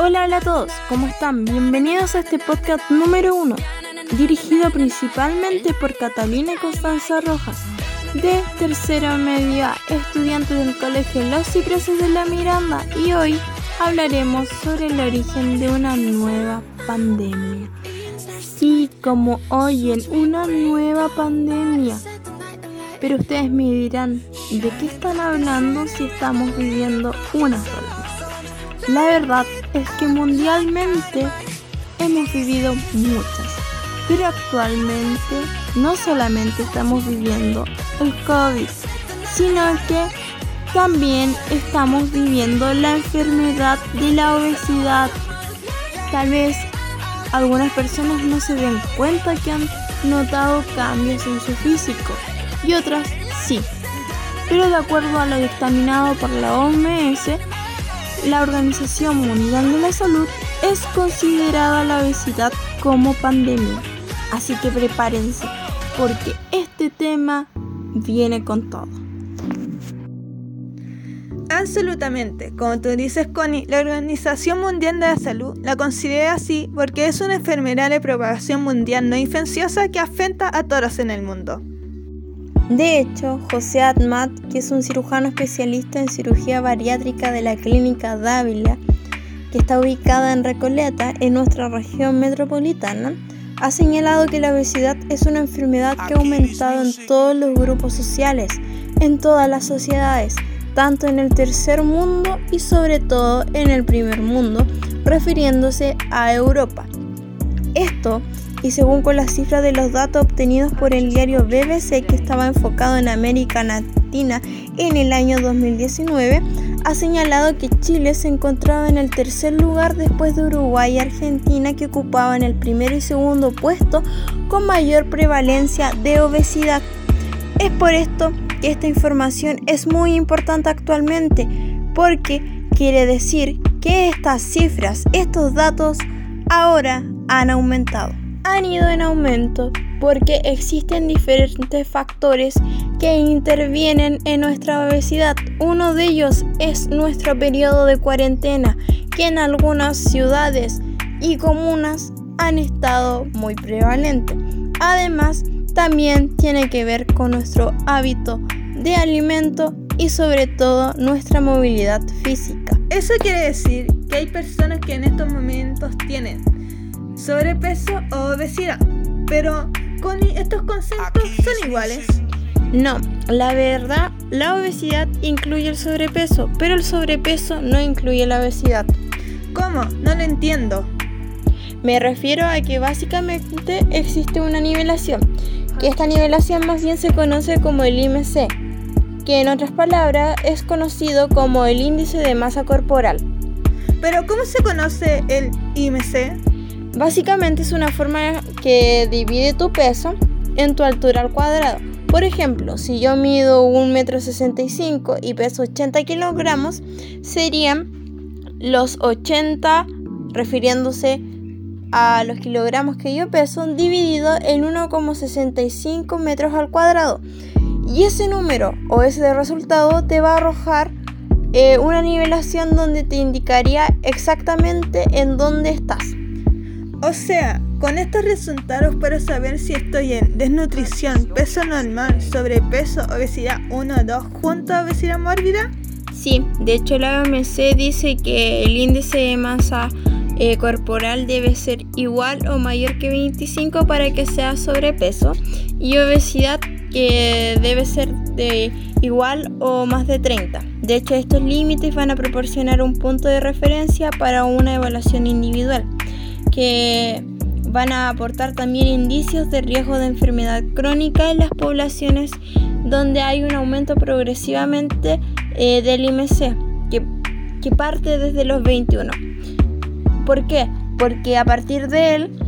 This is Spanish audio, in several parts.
Hola, hola a todos, ¿cómo están? Bienvenidos a este podcast número uno, dirigido principalmente por Catalina Constanza Rojas, de tercera media, estudiantes del Colegio Los Cipreses de la Miranda, y hoy hablaremos sobre el origen de una nueva pandemia. Sí, como oyen, una nueva pandemia. Pero ustedes me dirán, ¿de qué están hablando si estamos viviendo una sola? La verdad es que mundialmente hemos vivido muchas, pero actualmente no solamente estamos viviendo el COVID, sino que también estamos viviendo la enfermedad de la obesidad. Tal vez algunas personas no se den cuenta que han notado cambios en su físico y otras sí. Pero de acuerdo a lo dictaminado por la OMS, la Organización Mundial de la Salud es considerada la obesidad como pandemia. Así que prepárense, porque este tema viene con todo. Absolutamente, como tú dices Connie, la Organización Mundial de la Salud la considera así porque es una enfermedad de propagación mundial no infecciosa que afecta a todos en el mundo. De hecho, José Atmat, que es un cirujano especialista en cirugía bariátrica de la Clínica Dávila, que está ubicada en Recoleta, en nuestra región metropolitana, ha señalado que la obesidad es una enfermedad que ha aumentado en todos los grupos sociales, en todas las sociedades, tanto en el tercer mundo y sobre todo en el primer mundo, refiriéndose a Europa. Esto y según con las cifras de los datos obtenidos por el diario BBC que estaba enfocado en América Latina en el año 2019, ha señalado que Chile se encontraba en el tercer lugar después de Uruguay y Argentina que ocupaban el primero y segundo puesto con mayor prevalencia de obesidad. Es por esto que esta información es muy importante actualmente porque quiere decir que estas cifras, estos datos ahora han aumentado han ido en aumento porque existen diferentes factores que intervienen en nuestra obesidad. Uno de ellos es nuestro periodo de cuarentena, que en algunas ciudades y comunas han estado muy prevalente. Además, también tiene que ver con nuestro hábito de alimento y sobre todo nuestra movilidad física. Eso quiere decir que hay personas que en estos momentos tienen sobrepeso o obesidad. Pero, con estos conceptos son iguales. No, la verdad, la obesidad incluye el sobrepeso, pero el sobrepeso no incluye la obesidad. ¿Cómo? No lo entiendo. Me refiero a que básicamente existe una nivelación, que esta nivelación más bien se conoce como el IMC, que en otras palabras es conocido como el índice de masa corporal. Pero ¿cómo se conoce el IMC? Básicamente es una forma que divide tu peso en tu altura al cuadrado. Por ejemplo, si yo mido 1,65 m y peso 80 kilogramos, serían los 80 refiriéndose a los kilogramos que yo peso dividido en 1,65 metros al cuadrado. Y ese número o ese resultado te va a arrojar eh, una nivelación donde te indicaría exactamente en dónde estás. O sea, con estos resultados puedo saber si estoy en desnutrición, peso normal, sobrepeso, obesidad 1 o 2 junto a obesidad mórbida. Sí, de hecho la OMC dice que el índice de masa eh, corporal debe ser igual o mayor que 25 para que sea sobrepeso y obesidad que debe ser de igual o más de 30. De hecho, estos límites van a proporcionar un punto de referencia para una evaluación individual que van a aportar también indicios de riesgo de enfermedad crónica en las poblaciones donde hay un aumento progresivamente eh, del IMC, que, que parte desde los 21. ¿Por qué? Porque a partir de él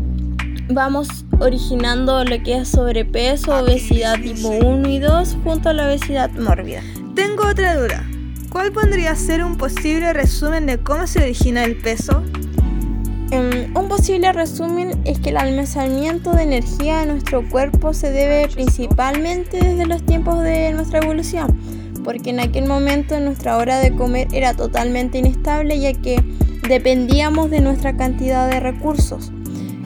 vamos originando lo que es sobrepeso, obesidad tipo 1 y 2 junto a la obesidad mórbida. Tengo otra duda. ¿Cuál podría ser un posible resumen de cómo se origina el peso? Em, un posible resumen es que el almacenamiento de energía en nuestro cuerpo se debe principalmente desde los tiempos de nuestra evolución, porque en aquel momento nuestra hora de comer era totalmente inestable ya que dependíamos de nuestra cantidad de recursos.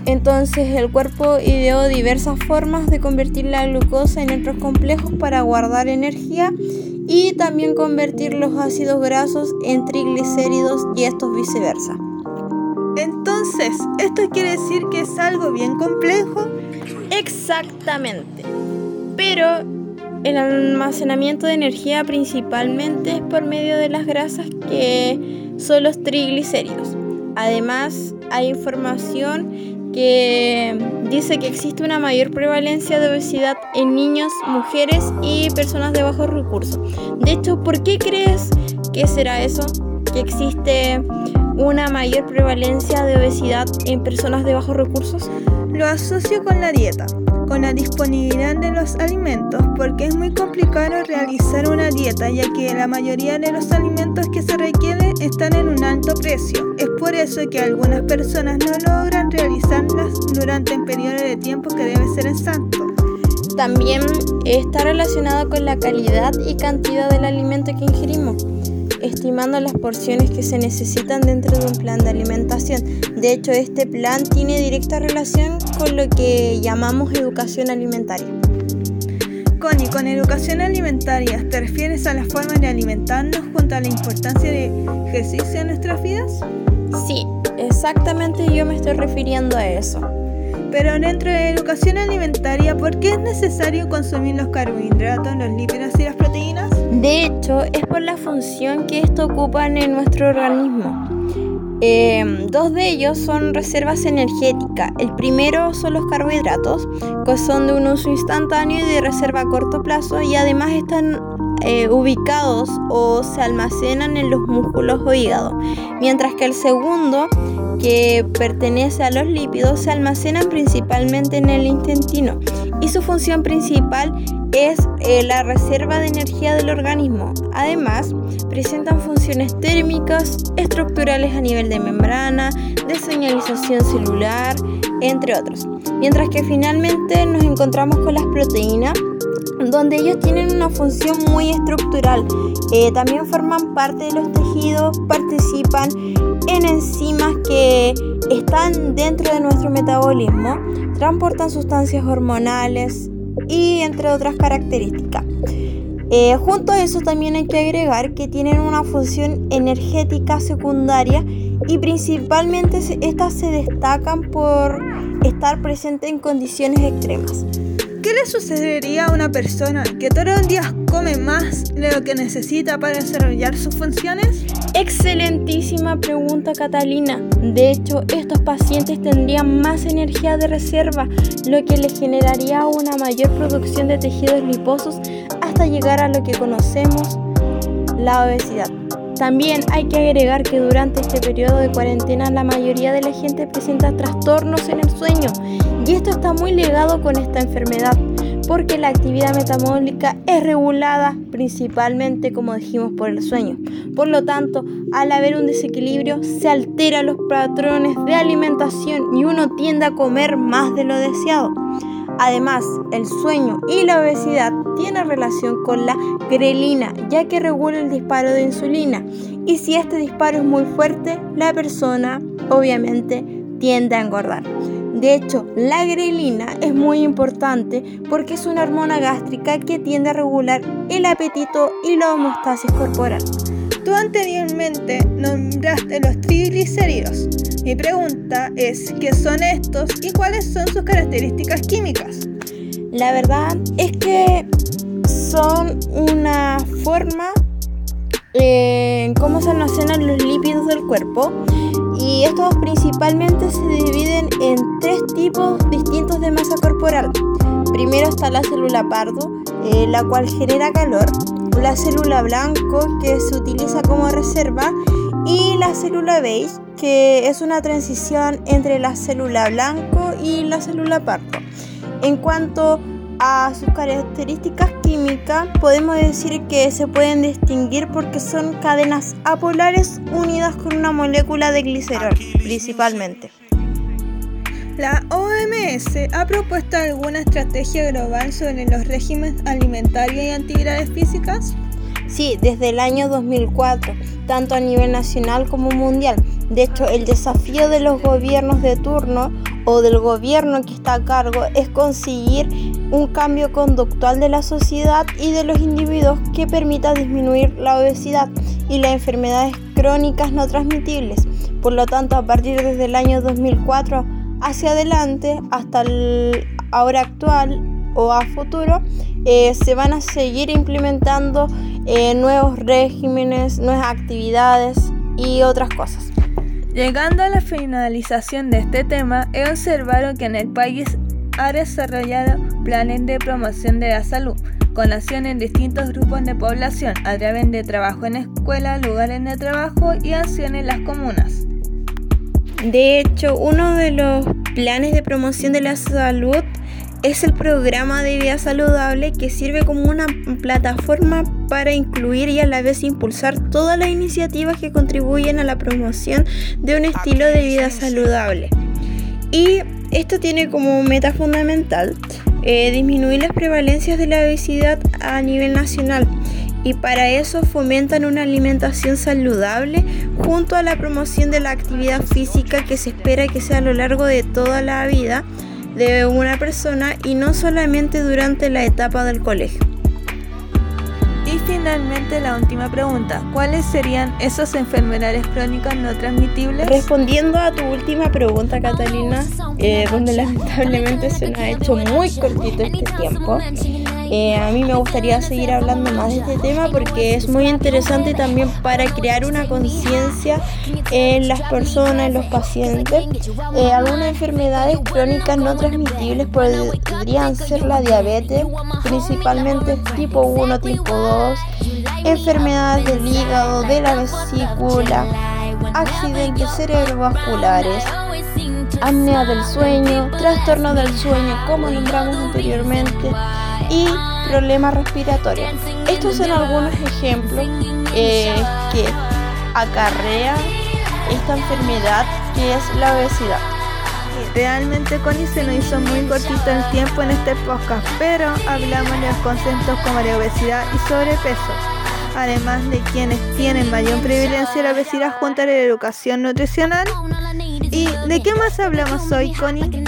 Entonces el cuerpo ideó diversas formas de convertir la glucosa en otros complejos para guardar energía y también convertir los ácidos grasos en triglicéridos y estos viceversa. Entonces, ¿esto quiere decir que es algo bien complejo? Exactamente. Pero el almacenamiento de energía principalmente es por medio de las grasas que son los triglicéridos. Además, hay información que dice que existe una mayor prevalencia de obesidad en niños, mujeres y personas de bajos recursos. De hecho, ¿por qué crees que será eso? Que existe una mayor prevalencia de obesidad en personas de bajos recursos? Lo asocio con la dieta, con la disponibilidad de los alimentos, porque es muy complicado realizar una dieta, ya que la mayoría de los alimentos que se requieren están en un alto precio. Es por eso que algunas personas no logran realizarlas durante el periodo de tiempo que debe ser exacto. También está relacionado con la calidad y cantidad del alimento que ingerimos estimando las porciones que se necesitan dentro de un plan de alimentación. De hecho, este plan tiene directa relación con lo que llamamos educación alimentaria. Connie, con educación alimentaria, ¿te refieres a la forma de alimentarnos junto a la importancia de ejercicio en nuestras vidas? Sí, exactamente yo me estoy refiriendo a eso. Pero dentro de educación alimentaria, ¿por qué es necesario consumir los carbohidratos, los lípidos? De hecho, es por la función que esto ocupan en nuestro organismo. Em, dos de ellos son reservas energéticas. El primero son los carbohidratos, que son de un uso instantáneo y de reserva a corto plazo y además están eh, ubicados o se almacenan en los músculos o hígado. Mientras que el segundo, que pertenece a los lípidos, se almacenan principalmente en el intestino y su función principal es eh, la reserva de energía del organismo. Además, presentan funciones térmicas, estructurales a nivel de membrana, de señalización celular, entre otros. Mientras que finalmente nos encontramos con las proteínas, donde ellos tienen una función muy estructural. Eh, también forman parte de los tejidos, participan en enzimas que están dentro de nuestro metabolismo, transportan sustancias hormonales y entre otras características. Eh, junto a eso también hay que agregar que tienen una función energética secundaria y principalmente estas se destacan por estar presentes en condiciones extremas. ¿Qué le sucedería a una persona que todos los días come más de lo que necesita para desarrollar sus funciones? Excelentísima pregunta Catalina. De hecho, estos pacientes tendrían más energía de reserva, lo que les generaría una mayor producción de tejidos liposos hasta llegar a lo que conocemos, la obesidad. También hay que agregar que durante este periodo de cuarentena la mayoría de la gente presenta trastornos en el sueño y esto está muy ligado con esta enfermedad porque la actividad metabólica es regulada principalmente como dijimos por el sueño. Por lo tanto, al haber un desequilibrio se alteran los patrones de alimentación y uno tiende a comer más de lo deseado. Además, el sueño y la obesidad tienen relación con la grelina, ya que regula el disparo de insulina. Y si este disparo es muy fuerte, la persona obviamente tiende a engordar. De hecho, la grelina es muy importante porque es una hormona gástrica que tiende a regular el apetito y la homeostasis corporal. Tú anteriormente nombraste los triglicéridos. Mi pregunta es, ¿qué son estos y cuáles son sus características químicas? La verdad es que son una forma en cómo se almacenan los lípidos del cuerpo y estos principalmente se dividen en tres tipos distintos de masa corporal. Primero está la célula pardo, eh, la cual genera calor, la célula blanco que se utiliza como reserva y la célula beige que es una transición entre la célula blanco y la célula pardo. En cuanto a sus características químicas, podemos decir que se pueden distinguir porque son cadenas apolares unidas con una molécula de glicerol, principalmente. La OMS ha propuesto alguna estrategia global sobre los regímenes alimentarios y actividades físicas. Sí, desde el año 2004, tanto a nivel nacional como mundial. De hecho, el desafío de los gobiernos de turno o del gobierno que está a cargo es conseguir un cambio conductual de la sociedad y de los individuos que permita disminuir la obesidad y las enfermedades crónicas no transmitibles. Por lo tanto, a partir desde el año 2004 hacia adelante, hasta el ahora actual o a futuro, eh, se van a seguir implementando eh, nuevos regímenes, nuevas actividades y otras cosas. Llegando a la finalización de este tema, he observado que en el país ha desarrollado planes de promoción de la salud, con acción en distintos grupos de población a través de trabajo en escuelas, lugares de trabajo y acción en las comunas. De hecho, uno de los planes de promoción de la salud es el programa de vida saludable que sirve como una plataforma para incluir y a la vez impulsar todas las iniciativas que contribuyen a la promoción de un estilo de vida saludable. Y esto tiene como meta fundamental eh, disminuir las prevalencias de la obesidad a nivel nacional y para eso fomentan una alimentación saludable junto a la promoción de la actividad física que se espera que sea a lo largo de toda la vida de una persona y no solamente durante la etapa del colegio. Y finalmente la última pregunta, ¿cuáles serían esas enfermedades crónicas no transmitibles? Respondiendo a tu última pregunta, Catalina, eh, donde lamentablemente se nos ha hecho muy cortito este tiempo, eh, a mí me gustaría seguir hablando más de este tema porque es muy interesante también para crear una conciencia en las personas, en los pacientes. Eh, algunas enfermedades crónicas no transmitibles podrían ser la diabetes, principalmente tipo 1, tipo 2, enfermedades del hígado, de la vesícula, accidentes cerebrovasculares apnea del sueño, trastorno del sueño, como nombramos anteriormente, y problemas respiratorios. Estos son algunos ejemplos eh, que acarrea esta enfermedad que es la obesidad. Realmente Connie se nos hizo muy cortito el tiempo en este podcast, pero hablamos de los conceptos como la obesidad y sobrepeso, además de quienes tienen mayor privilegio la obesidad junto a la educación nutricional. ¿Y de qué más hablamos hoy, Connie?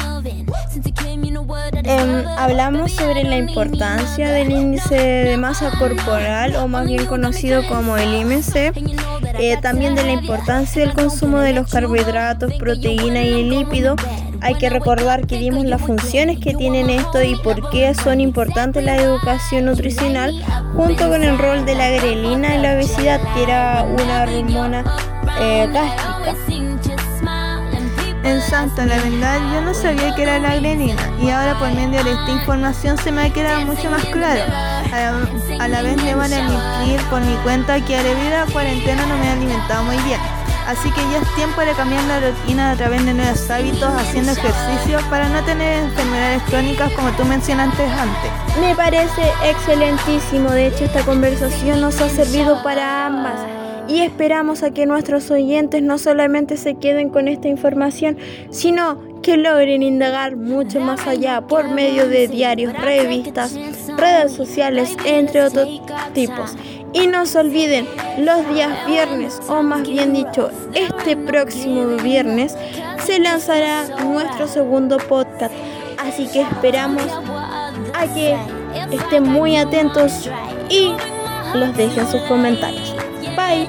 Em, hablamos sobre la importancia del índice de masa corporal o más bien conocido como el IMC, eh, también de la importancia del consumo de los carbohidratos, proteína y lípidos. Hay que recordar que dimos las funciones que tienen esto y por qué son importantes la educación nutricional junto con el rol de la grelina en la obesidad que era una hormona eh, gástrica. En Santo, la verdad, yo no sabía que era la grenina y ahora por medio de esta información se me ha quedado mucho más claro. A la, vez debo admitir por mi cuenta que debido a la cuarentena no me he alimentado muy bien. Así que ya es tiempo de cambiar la rutina a través de nuevos hábitos, haciendo ejercicio para no tener enfermedades crónicas como tú mencionaste antes. Me parece excelentísimo, de hecho esta conversación nos ha servido para ambas y esperamos a que nuestros oyentes no solamente se queden con esta información, sino que logren indagar mucho más allá por medio de diarios, revistas, redes sociales, entre otros tipos. Y no se olviden, los días viernes, o más bien dicho, este próximo viernes, se lanzará nuestro segundo podcast. Así que esperamos a que estén muy atentos y los dejen sus comentarios. Bye.